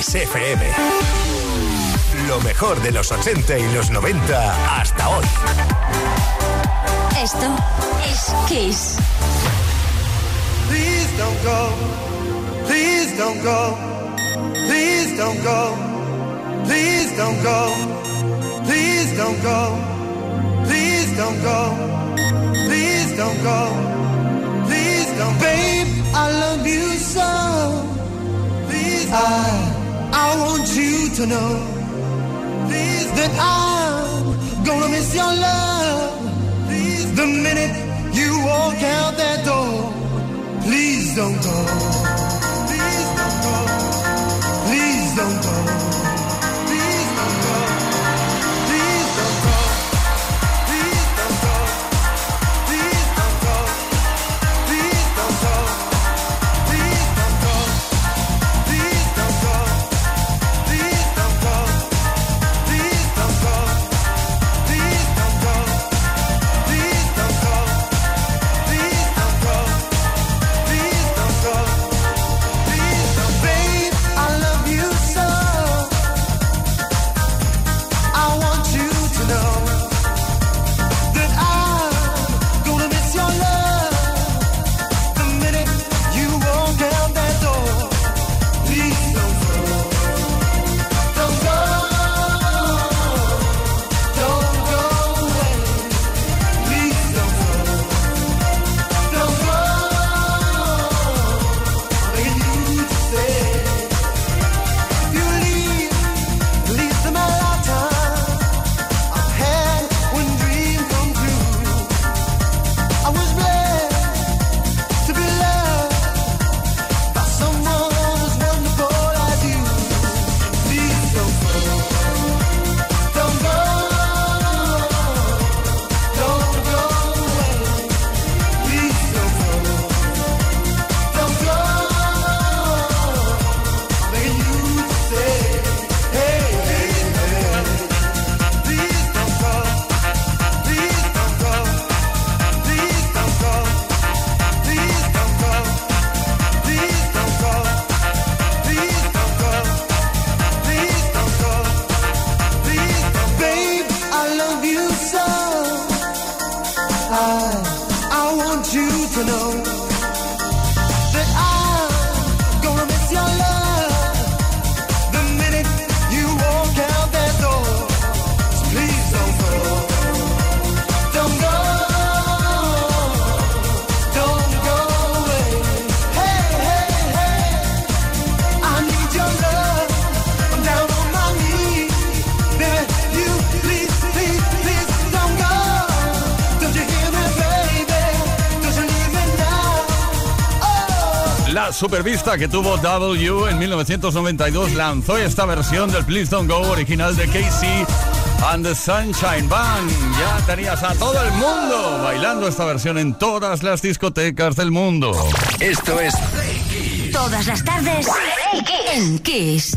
Kiss FM. Lo mejor de los 80 y los 90 hasta hoy. Esto es Kiss. Please don't go. Please don't go. Please don't go. Please don't go. Please don't go. Please don't go. Please don't go. Please don't. Babe, I love you so. Please, I, I want you to know. Please, that I'm gonna miss your love. Please, the minute you walk out that door. Please don't go. Please don't go. Please don't go. Supervista que tuvo W en 1992 lanzó esta versión del Please Don't Go original de Casey and the Sunshine Band. Ya tenías a todo el mundo bailando esta versión en todas las discotecas del mundo. Esto es Todas las tardes en Kiss.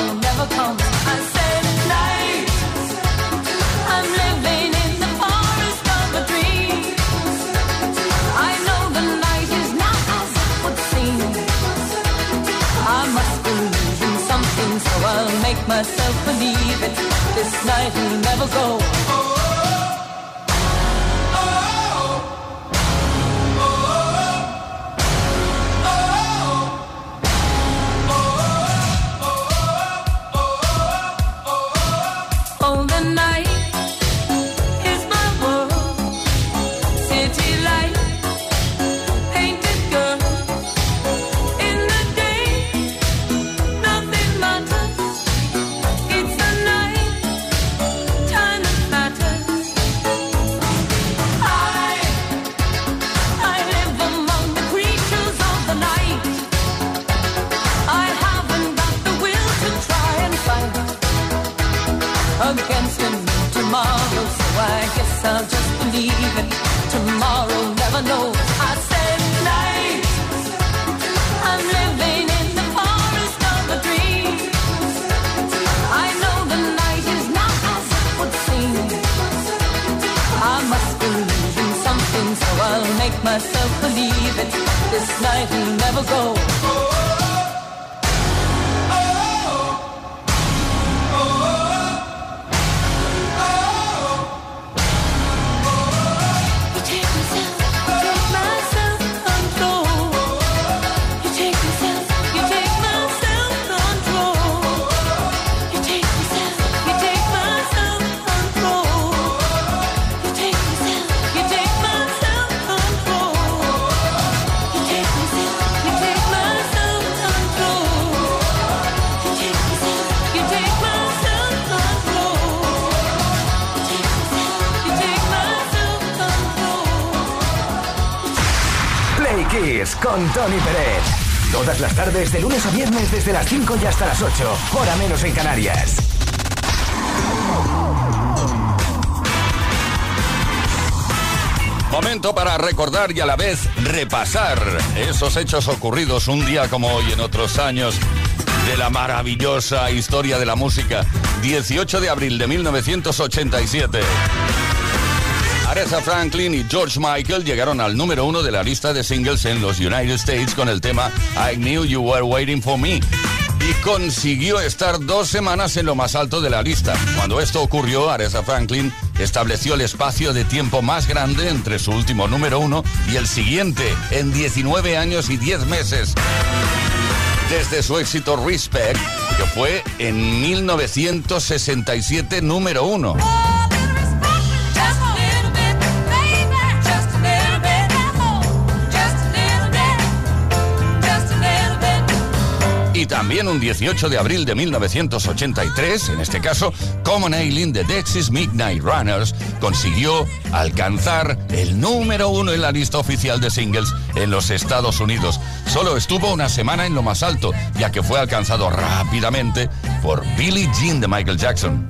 myself believing this night will never go. Tomorrow, never know. I said night. I'm living in the forest of a dream. I know the night is not as it would seem. I must believe in something, so I'll make myself believe it. This night will never go. Con Tony Pérez. Todas las tardes, de lunes a viernes, desde las 5 y hasta las 8, hora menos en Canarias. Momento para recordar y a la vez repasar esos hechos ocurridos un día como hoy en otros años de la maravillosa historia de la música. 18 de abril de 1987. Aretha Franklin y George Michael llegaron al número uno de la lista de singles en los United States con el tema I Knew You Were Waiting for Me y consiguió estar dos semanas en lo más alto de la lista. Cuando esto ocurrió, Aretha Franklin estableció el espacio de tiempo más grande entre su último número uno y el siguiente en 19 años y 10 meses. Desde su éxito Respect, que fue en 1967 número uno. También un 18 de abril de 1983, en este caso, Common Ailing de Dexys Midnight Runners consiguió alcanzar el número uno en la lista oficial de singles en los Estados Unidos. Solo estuvo una semana en lo más alto, ya que fue alcanzado rápidamente por Billie Jean de Michael Jackson.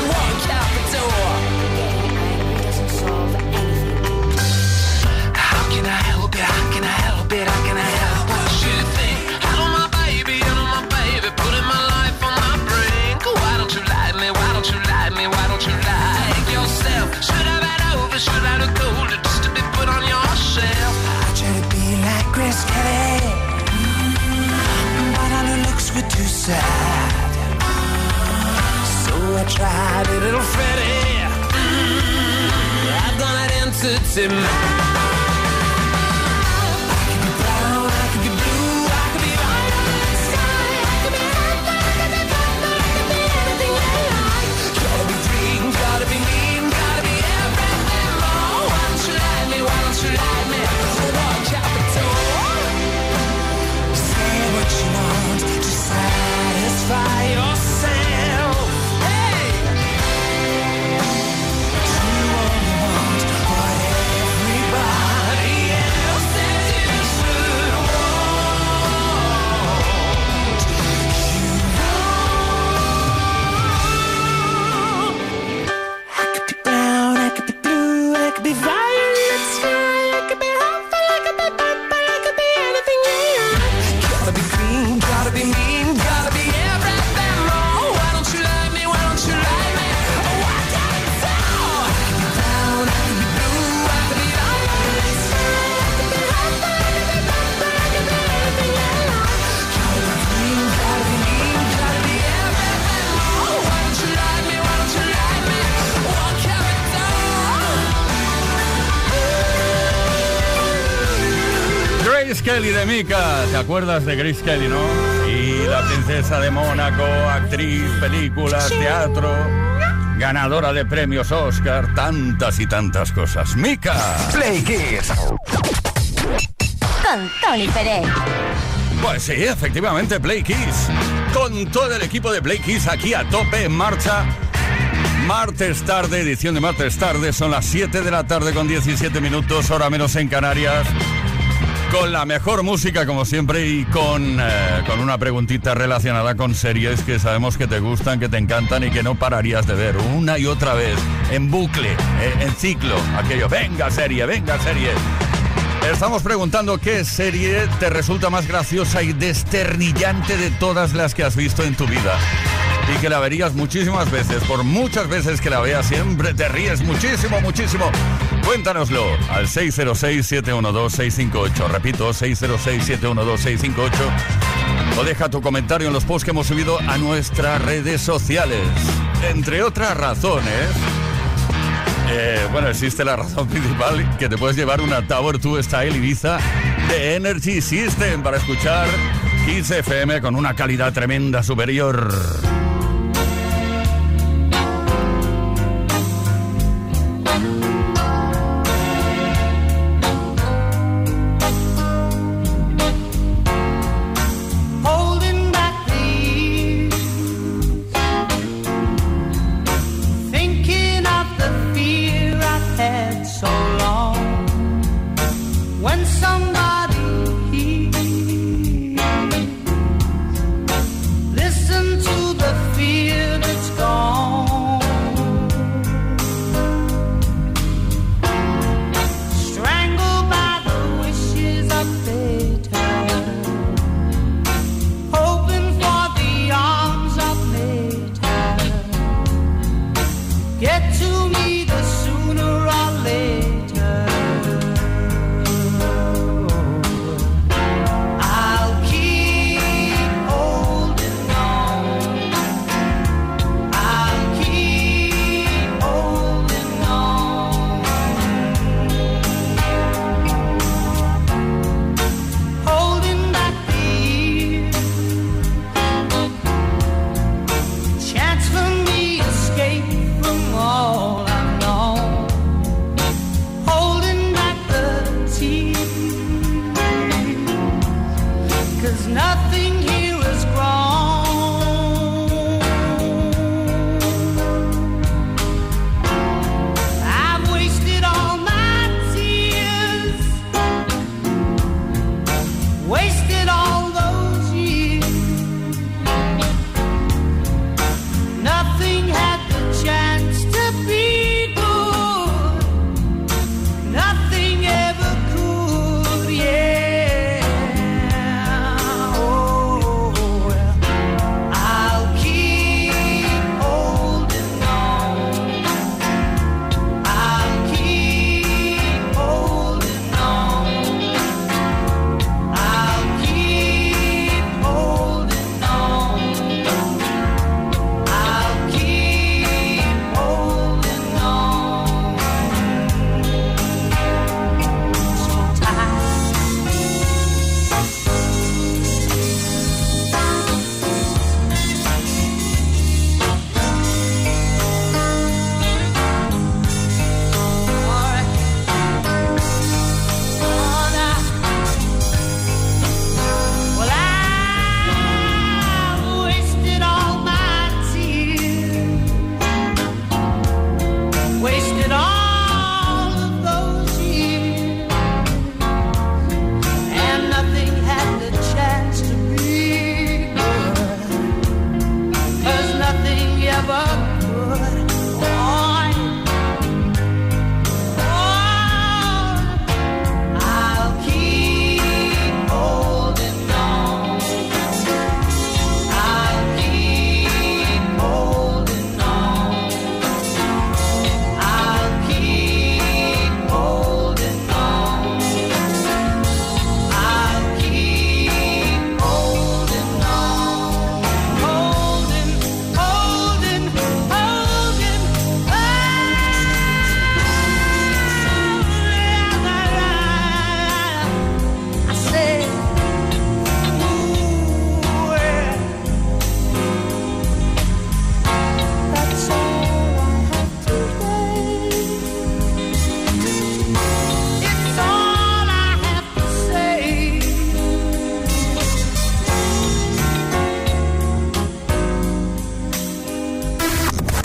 shut out of gold just to be put on your shelf. I try to be like Grace Kelly, mm-hmm. but all the looks were too sad. So I tried a little Freddie. Mm-hmm. I've gone out into de Mika. ¿Te acuerdas de Grace Kelly, no? Y la princesa de Mónaco, actriz, películas, teatro, ganadora de premios Oscar, tantas y tantas cosas. Mika. Play Kiss. Con Tony Pérez. Pues sí, efectivamente, Play Kiss. Con todo el equipo de Play Kiss aquí a tope en marcha. Martes tarde, edición de martes tarde, son las 7 de la tarde con 17 minutos, hora menos en Canarias con la mejor música como siempre y con, eh, con una preguntita relacionada con series que sabemos que te gustan, que te encantan y que no pararías de ver una y otra vez, en bucle, eh, en ciclo, aquello, venga serie, venga serie. Estamos preguntando qué serie te resulta más graciosa y desternillante de todas las que has visto en tu vida y que la verías muchísimas veces. Por muchas veces que la veas, siempre te ríes muchísimo, muchísimo. Cuéntanoslo al 606-712-658. Repito, 606-712-658. O deja tu comentario en los posts que hemos subido a nuestras redes sociales. Entre otras razones. Eh, bueno, existe la razón principal que te puedes llevar una Tower 2 Style Ibiza de Energy System para escuchar Kiss FM con una calidad tremenda superior.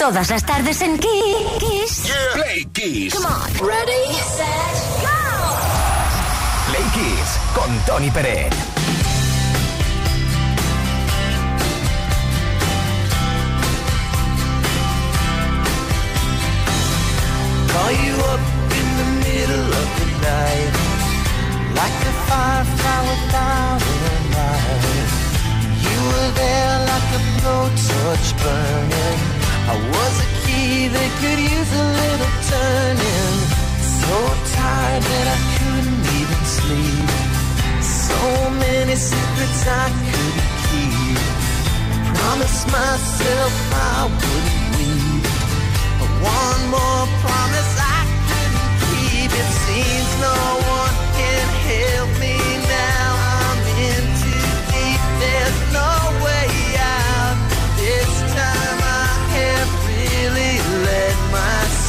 Todas las tardes en Kiss. Play Kiss. Come on. Ready, set, go. Play Kiss con Tony Pérez. Call you up in the middle of the night, like a firefly without a light. You were there like a blowtorch burning. I was a key that could use a little turning. So tired that I couldn't even sleep. So many secrets I couldn't keep. Promised myself I wouldn't weep. But one more promise I couldn't keep. It seems no one can help me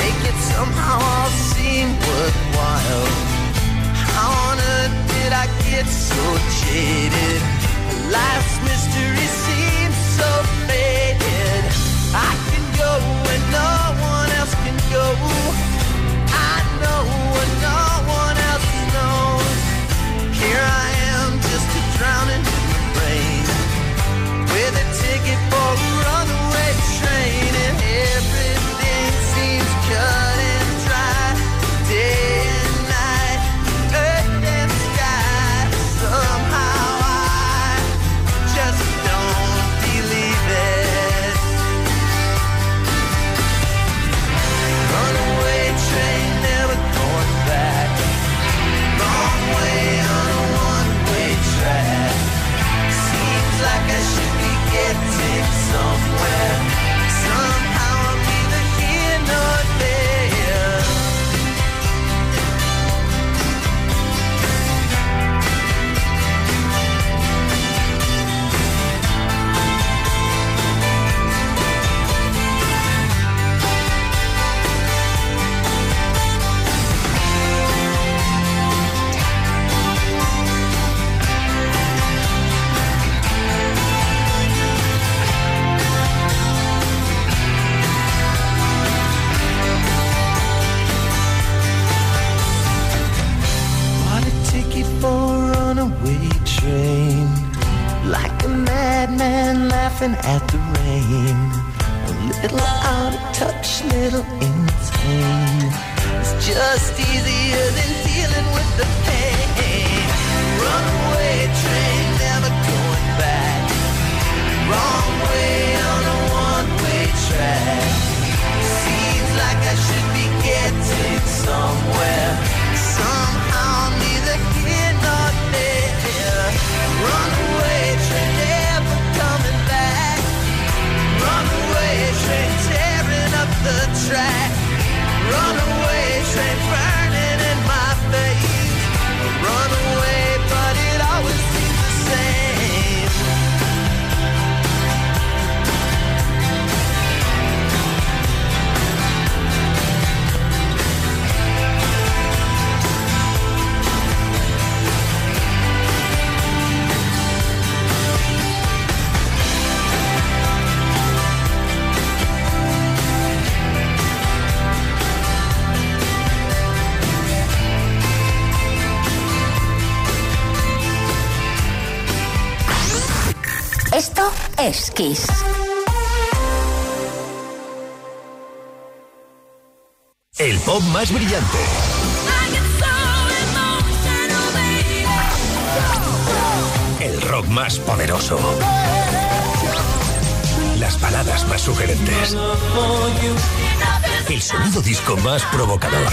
Make it somehow all seem worthwhile. How on earth did I get so jaded? Life's mystery seems so faded. I can go where no one else can go. Like a madman laughing at the rain. A little out of touch, little insane. It's just easier than dealing with the pain. Runaway train, never going back. Wrong way on a one-way track. Seems like I should be getting somewhere. Somehow Esto es Kiss. El pop más brillante. El rock más poderoso. Las baladas más sugerentes. El sonido disco más provocador.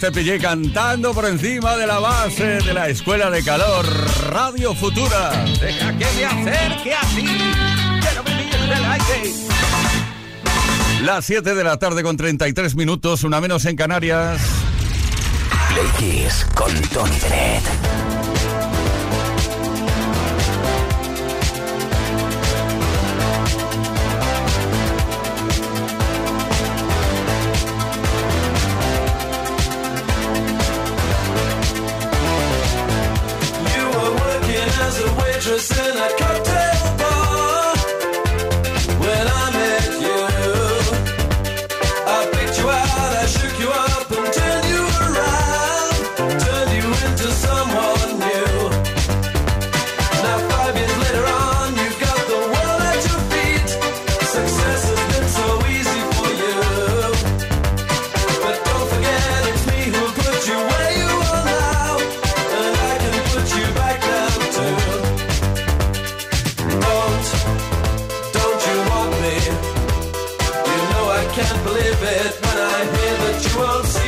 Este te pillé cantando por encima de la base de la Escuela de Calor Radio Futura. Deja que me acerque a ti, quiero vivir del aire. Las 7 de la tarde con 33 minutos, una menos en Canarias. Play con Tony Bennett. can't believe it when I hear that you won't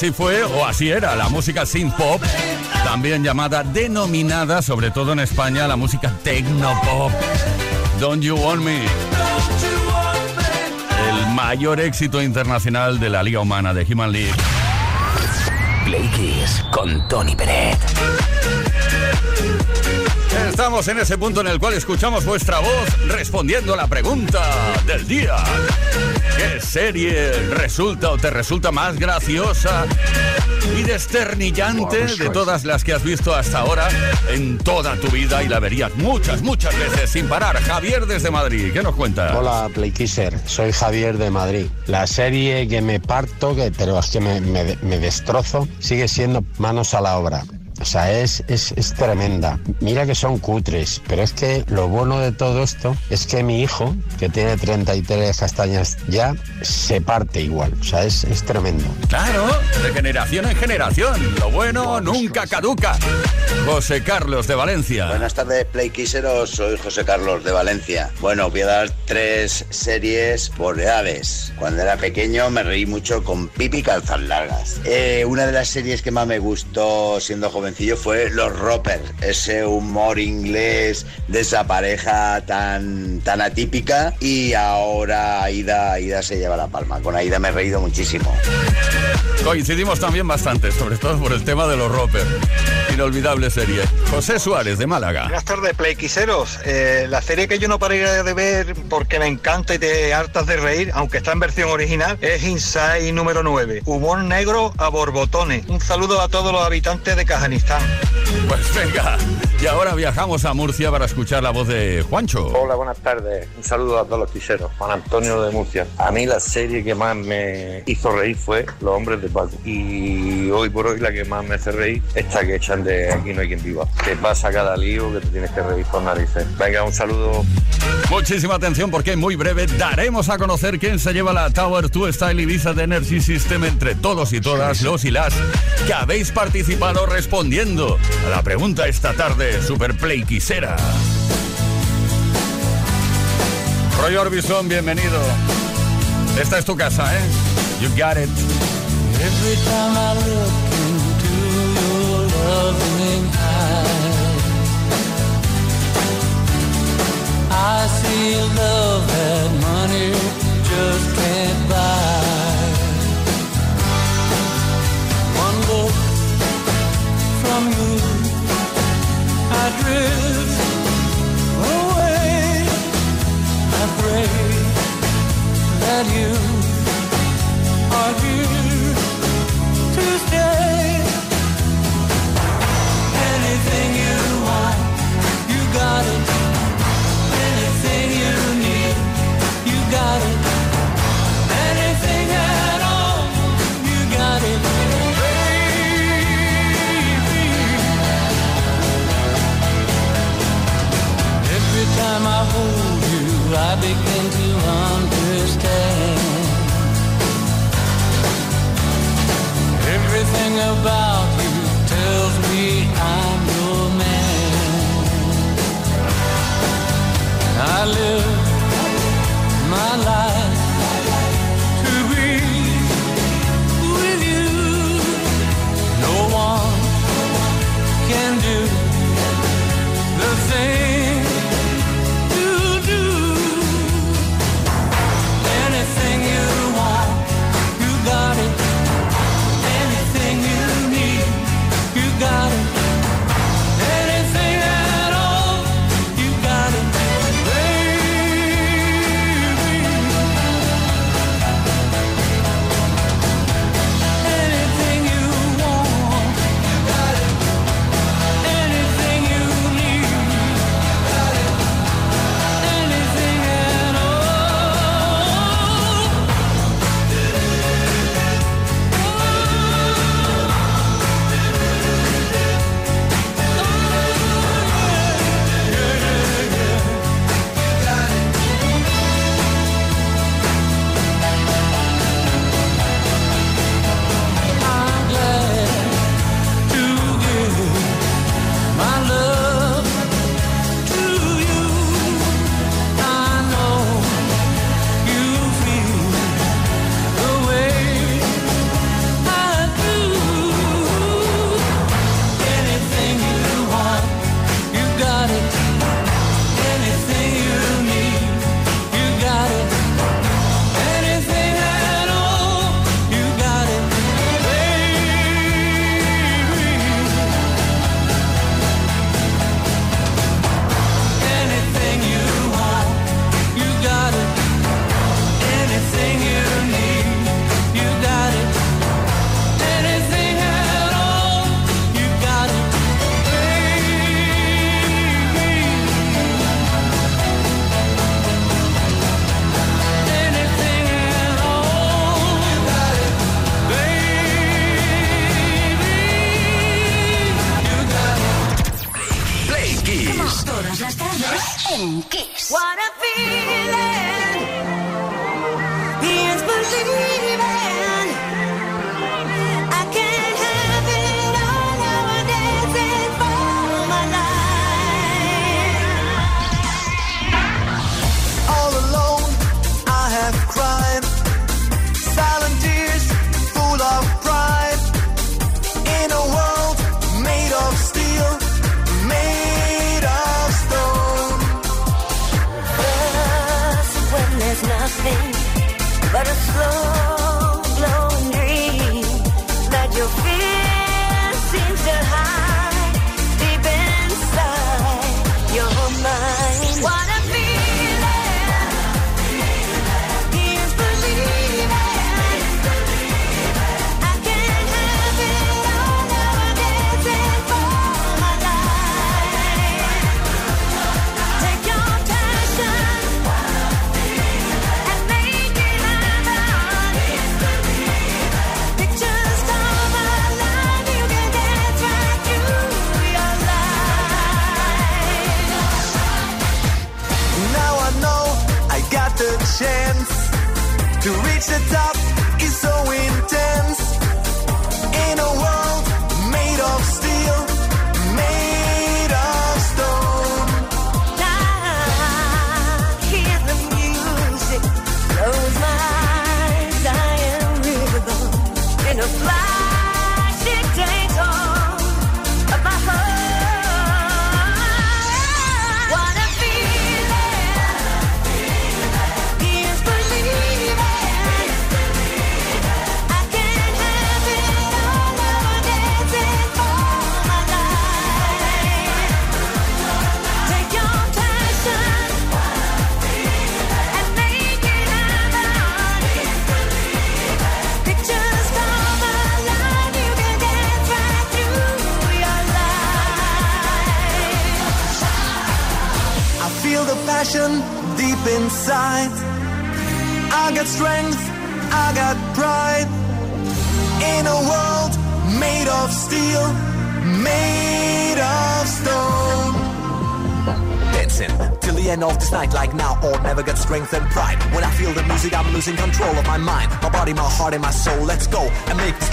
Así fue o así era la música synth pop, también llamada, denominada, sobre todo en España, la música techno pop. Don't You Want Me, el mayor éxito internacional de la Liga Humana de Human League. Play Kiss con Tony Peret. Estamos en ese punto en el cual escuchamos vuestra voz respondiendo a la pregunta del día. ¿Qué serie resulta o te resulta más graciosa y desternillante de todas las que has visto hasta ahora en toda tu vida y la verías muchas, muchas veces sin parar? Javier desde Madrid, ¿qué nos cuenta? Hola Playkisser, soy Javier de Madrid. La serie que me parto, que, pero es que me, me- me destrozo, sigue siendo Manos a la Obra. O sea, es, es, es tremenda. Mira que son cutres, pero es que lo bueno de todo esto es que mi hijo, que tiene 33 castañas ya, se parte igual. O sea, es, es tremendo. Claro, de generación en generación. Lo bueno nunca caduca. José Carlos de Valencia. Buenas tardes, Playquiseros. Soy José Carlos de Valencia. Bueno, voy a dar tres series por edades. Cuando era pequeño me reí mucho con Pipi Calzas Largas. Eh, una de las series que más me gustó siendo fue Los Roper. Ese humor inglés de esa pareja tan, tan atípica. Y ahora Aida, Aida se lleva la palma. Con Aida me he reído muchísimo. Coincidimos también bastante, sobre todo por el tema de los roper. Inolvidable serie. José Suárez de Málaga. Buenas tardes, Playquiseros. Eh, la serie que yo no pararía de ver porque me encanta y te hartas de reír, aunque está en versión original, es Inside número 9. Humor negro a borbotones. Un saludo a todos los habitantes de Kazajistán. Pues venga, y ahora viajamos a Murcia para escuchar la voz de Juancho. Hola, buenas tardes. Un saludo a todos los quiseros. Juan Antonio de Murcia. A mí la serie que más me hizo reír fue Los Hombres de Paco. Y hoy por hoy la que más me hace reír esta que echan de Aquí no hay quien viva. Que pasa cada lío que te tienes que reír por narices. Venga, un saludo. Muchísima atención porque en muy breve daremos a conocer quién se lleva la Tower 2 Style Ibiza de Energy System entre todos y todas los y las que habéis participado respondiendo a la pregunta esta tarde Super Play Quisera. Roy Orbison, bienvenido. Esta es tu casa, ¿eh? You got it. Every time I look into your loving eyes, I see love that money just can't buy. One look from you, I drift away. I pray that you are here to stay. Anything you want, you got it. I begin to understand Everything about you tells me I'm your man. I live my life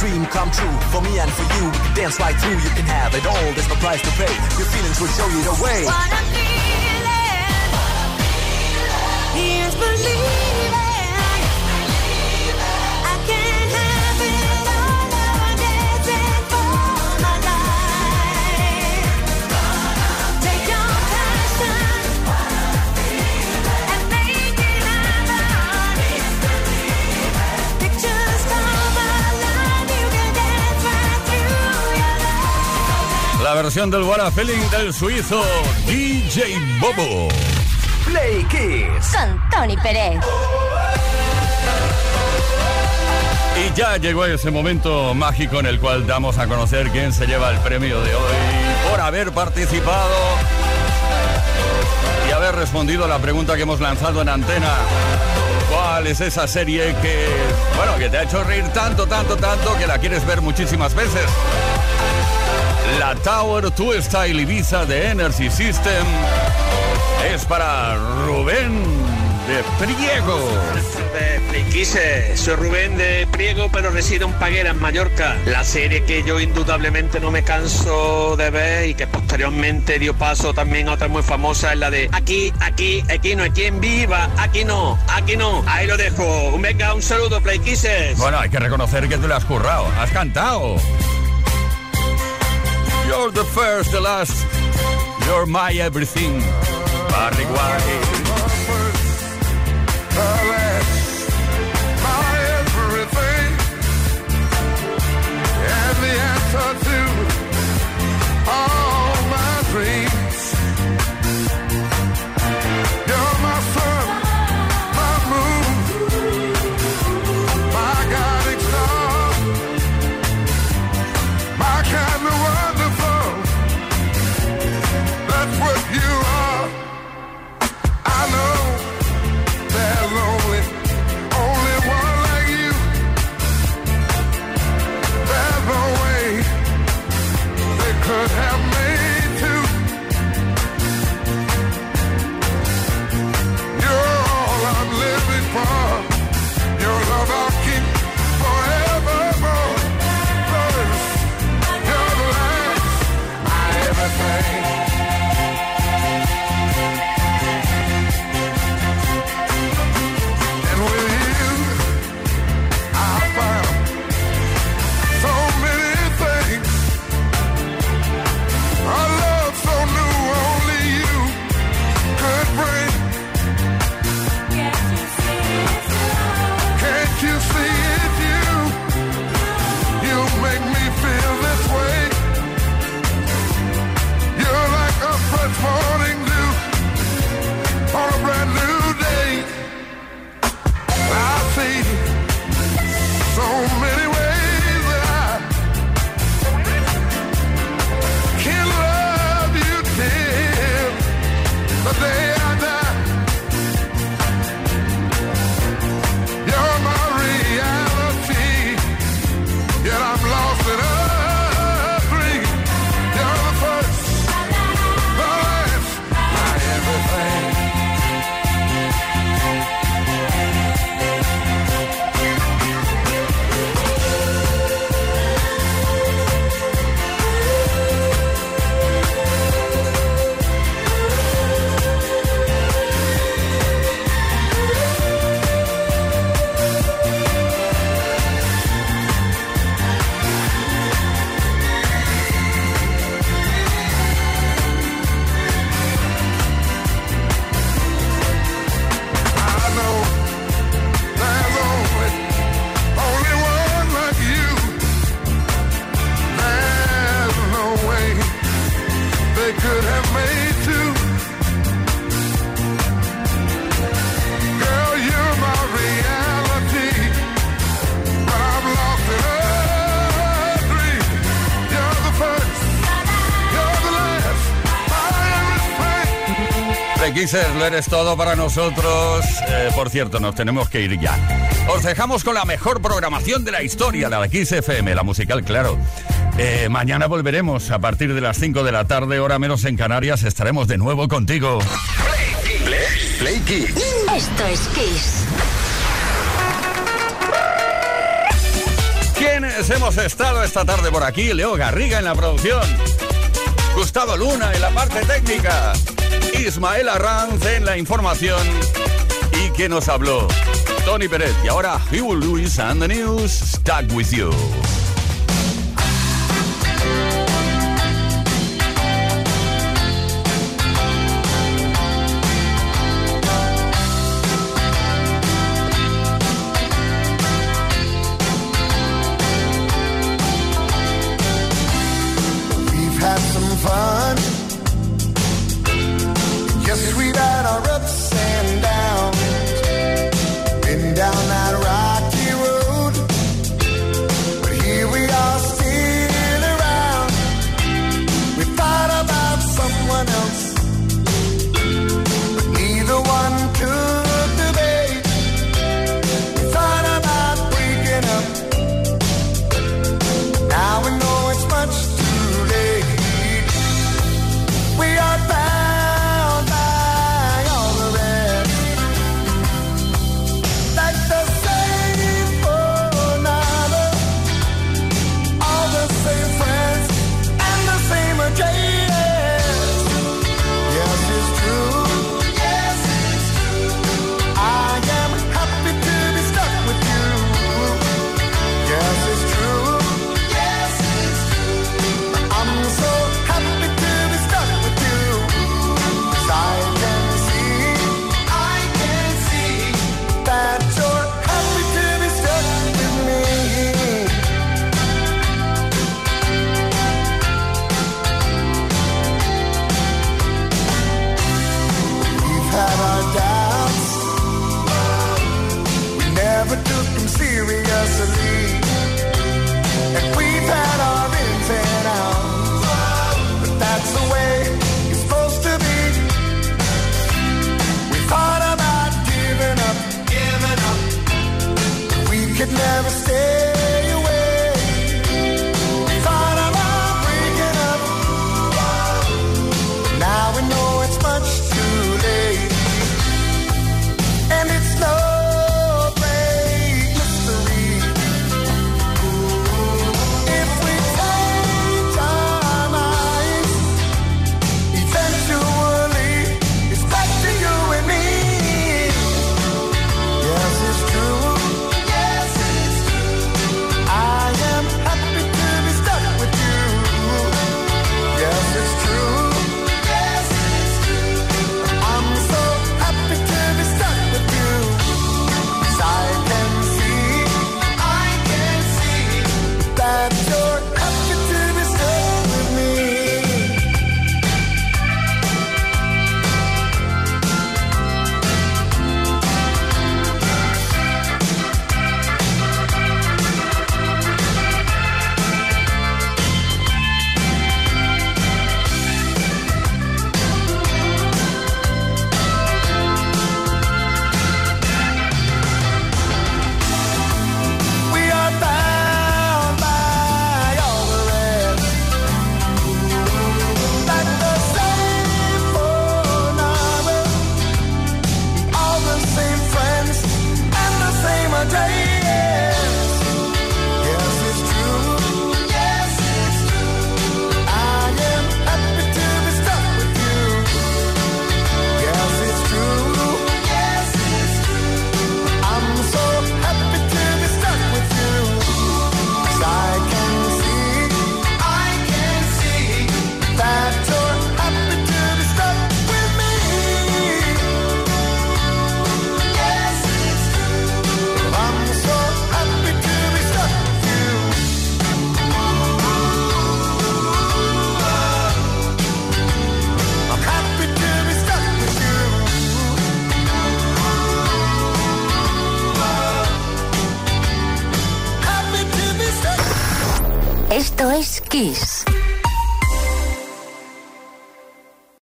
dream come true for me and for you. Dance right through, you can have it all. There's no price to pay. Your feelings will show you the way. What I'm feeling, here's believing. Versión del What a Feeling del suizo DJ Bobo. Play Kiss. Con Tony Pérez. Y ya llegó ese momento mágico en el cual damos a conocer quién se lleva el premio de hoy por haber participado y haber respondido a la pregunta que hemos lanzado en antena. ¿Cuál es esa serie que, bueno, que te ha hecho reír tanto, tanto, tanto que la quieres ver muchísimas veces? La Tower 2 Style Ibiza de Energy System es para Rubén de Priego. Soy Rubén de Priego, pero resido en Paguera, en Mallorca. La serie que yo indudablemente no me canso de ver y que posteriormente dio paso también a otra muy famosa es la de Aquí, aquí, aquí no hay quien viva, aquí no, aquí no. Ahí lo dejo. Un venga, un saludo, Playquises. Bueno, hay que reconocer que tú le has currado, has cantado. You're the first, the last, you're my everything. Barry White. lo eres todo para nosotros. Eh, por cierto, nos tenemos que ir ya. Os dejamos con la mejor programación de la historia, la de Kiss FM, la musical, claro. Eh, mañana volveremos a partir de las 5 de la tarde, hora menos en Canarias, estaremos de nuevo contigo. Play, play, play Kiss. Esto es Kiss. ¿Quiénes hemos estado esta tarde por aquí? Leo Garriga en la producción. Gustavo Luna en la parte técnica. Ismael Arranz en la información y que nos habló Tony Pérez. Y ahora, He Will Lewis and the News, Stuck With You.